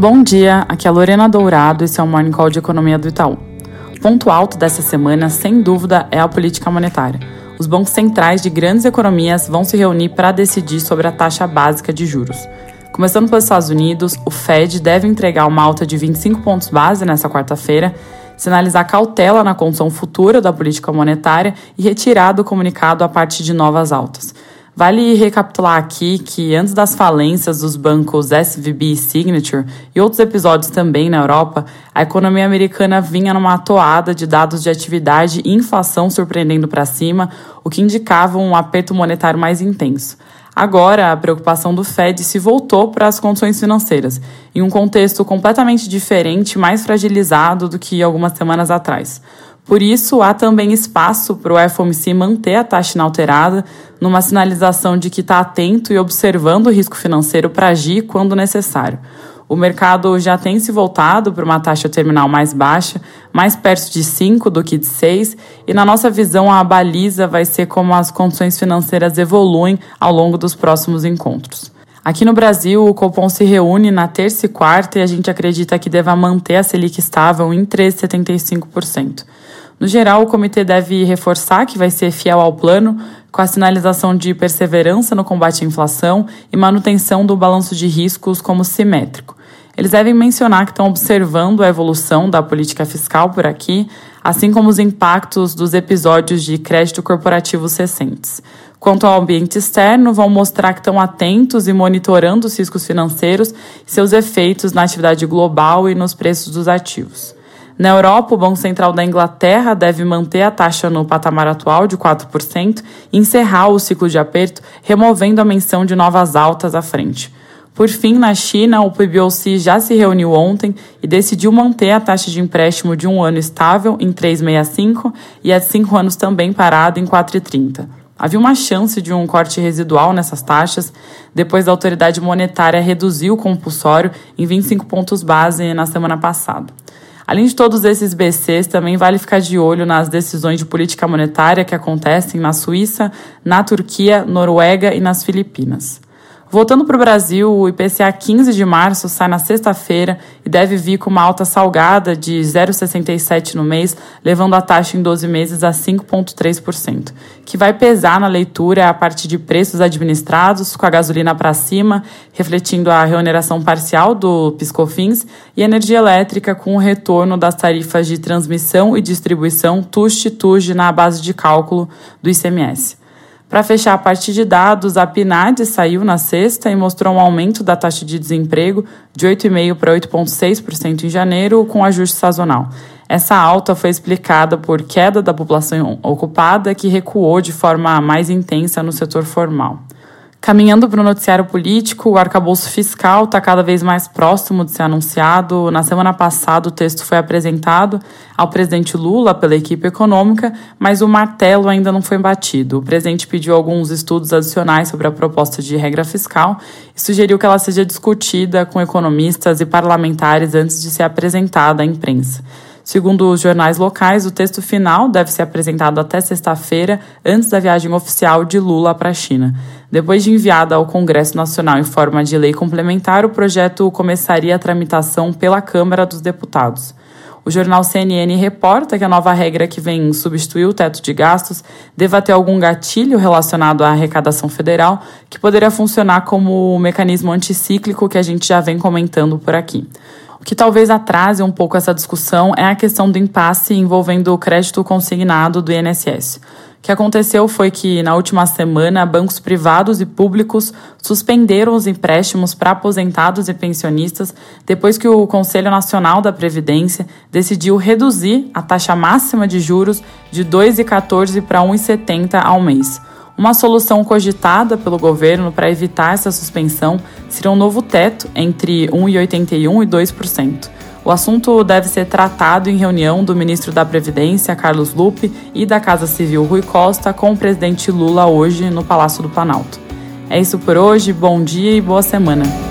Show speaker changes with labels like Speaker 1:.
Speaker 1: Bom dia, aqui é a Lorena Dourado, esse é o Morning Call de Economia do Itaú. O ponto alto dessa semana, sem dúvida, é a política monetária. Os bancos centrais de grandes economias vão se reunir para decidir sobre a taxa básica de juros. Começando pelos Estados Unidos, o Fed deve entregar uma alta de 25 pontos base nessa quarta-feira, sinalizar cautela na condição futura da política monetária e retirar do comunicado a parte de novas altas. Vale recapitular aqui que antes das falências dos bancos SVB e Signature e outros episódios também na Europa, a economia americana vinha numa toada de dados de atividade e inflação surpreendendo para cima, o que indicava um aperto monetário mais intenso. Agora, a preocupação do Fed se voltou para as condições financeiras, em um contexto completamente diferente, mais fragilizado do que algumas semanas atrás. Por isso, há também espaço para o FOMC manter a taxa inalterada, numa sinalização de que está atento e observando o risco financeiro para agir quando necessário. O mercado já tem se voltado para uma taxa terminal mais baixa, mais perto de 5 do que de 6, e na nossa visão a baliza vai ser como as condições financeiras evoluem ao longo dos próximos encontros. Aqui no Brasil, o Copom se reúne na terça e quarta e a gente acredita que deva manter a Selic estável em 3,75%. No geral, o comitê deve reforçar que vai ser fiel ao plano, com a sinalização de perseverança no combate à inflação e manutenção do balanço de riscos como simétrico. Eles devem mencionar que estão observando a evolução da política fiscal por aqui, assim como os impactos dos episódios de crédito corporativos recentes. Quanto ao ambiente externo, vão mostrar que estão atentos e monitorando os riscos financeiros e seus efeitos na atividade global e nos preços dos ativos. Na Europa, o Banco Central da Inglaterra deve manter a taxa no patamar atual de 4% e encerrar o ciclo de aperto, removendo a menção de novas altas à frente. Por fim, na China, o PBOC já se reuniu ontem e decidiu manter a taxa de empréstimo de um ano estável em 3,65 e a de cinco anos também parada em 4,30. Havia uma chance de um corte residual nessas taxas, depois da autoridade monetária reduzir o compulsório em 25 pontos base na semana passada. Além de todos esses BCs, também vale ficar de olho nas decisões de política monetária que acontecem na Suíça, na Turquia, Noruega e nas Filipinas. Voltando para o Brasil, o IPCA 15 de março sai na sexta-feira e deve vir com uma alta salgada de 0,67 no mês, levando a taxa em 12 meses a 5,3%, que vai pesar na leitura a partir de preços administrados, com a gasolina para cima, refletindo a reoneração parcial do Piscofins, e energia elétrica com o retorno das tarifas de transmissão e distribuição TUST-TUG na base de cálculo do ICMS. Para fechar a parte de dados, a PNAD saiu na sexta e mostrou um aumento da taxa de desemprego de 8,5% para 8,6% em janeiro, com ajuste sazonal. Essa alta foi explicada por queda da população ocupada, que recuou de forma mais intensa no setor formal. Caminhando para o noticiário político, o arcabouço fiscal está cada vez mais próximo de ser anunciado. Na semana passada, o texto foi apresentado ao presidente Lula pela equipe econômica, mas o martelo ainda não foi batido. O presidente pediu alguns estudos adicionais sobre a proposta de regra fiscal e sugeriu que ela seja discutida com economistas e parlamentares antes de ser apresentada à imprensa. Segundo os jornais locais, o texto final deve ser apresentado até sexta-feira, antes da viagem oficial de Lula para a China. Depois de enviada ao Congresso Nacional em forma de lei complementar, o projeto começaria a tramitação pela Câmara dos Deputados. O jornal CNN reporta que a nova regra que vem substituir o teto de gastos deva ter algum gatilho relacionado à arrecadação federal, que poderia funcionar como o mecanismo anticíclico que a gente já vem comentando por aqui. O que talvez atrase um pouco essa discussão é a questão do impasse envolvendo o crédito consignado do INSS. O que aconteceu foi que, na última semana, bancos privados e públicos suspenderam os empréstimos para aposentados e pensionistas depois que o Conselho Nacional da Previdência decidiu reduzir a taxa máxima de juros de 2,14 para 1,70 ao mês. Uma solução cogitada pelo governo para evitar essa suspensão seria um novo teto entre 1,81% e 2%. O assunto deve ser tratado em reunião do ministro da Previdência, Carlos Lupe, e da Casa Civil, Rui Costa, com o presidente Lula hoje no Palácio do Planalto. É isso por hoje, bom dia e boa semana.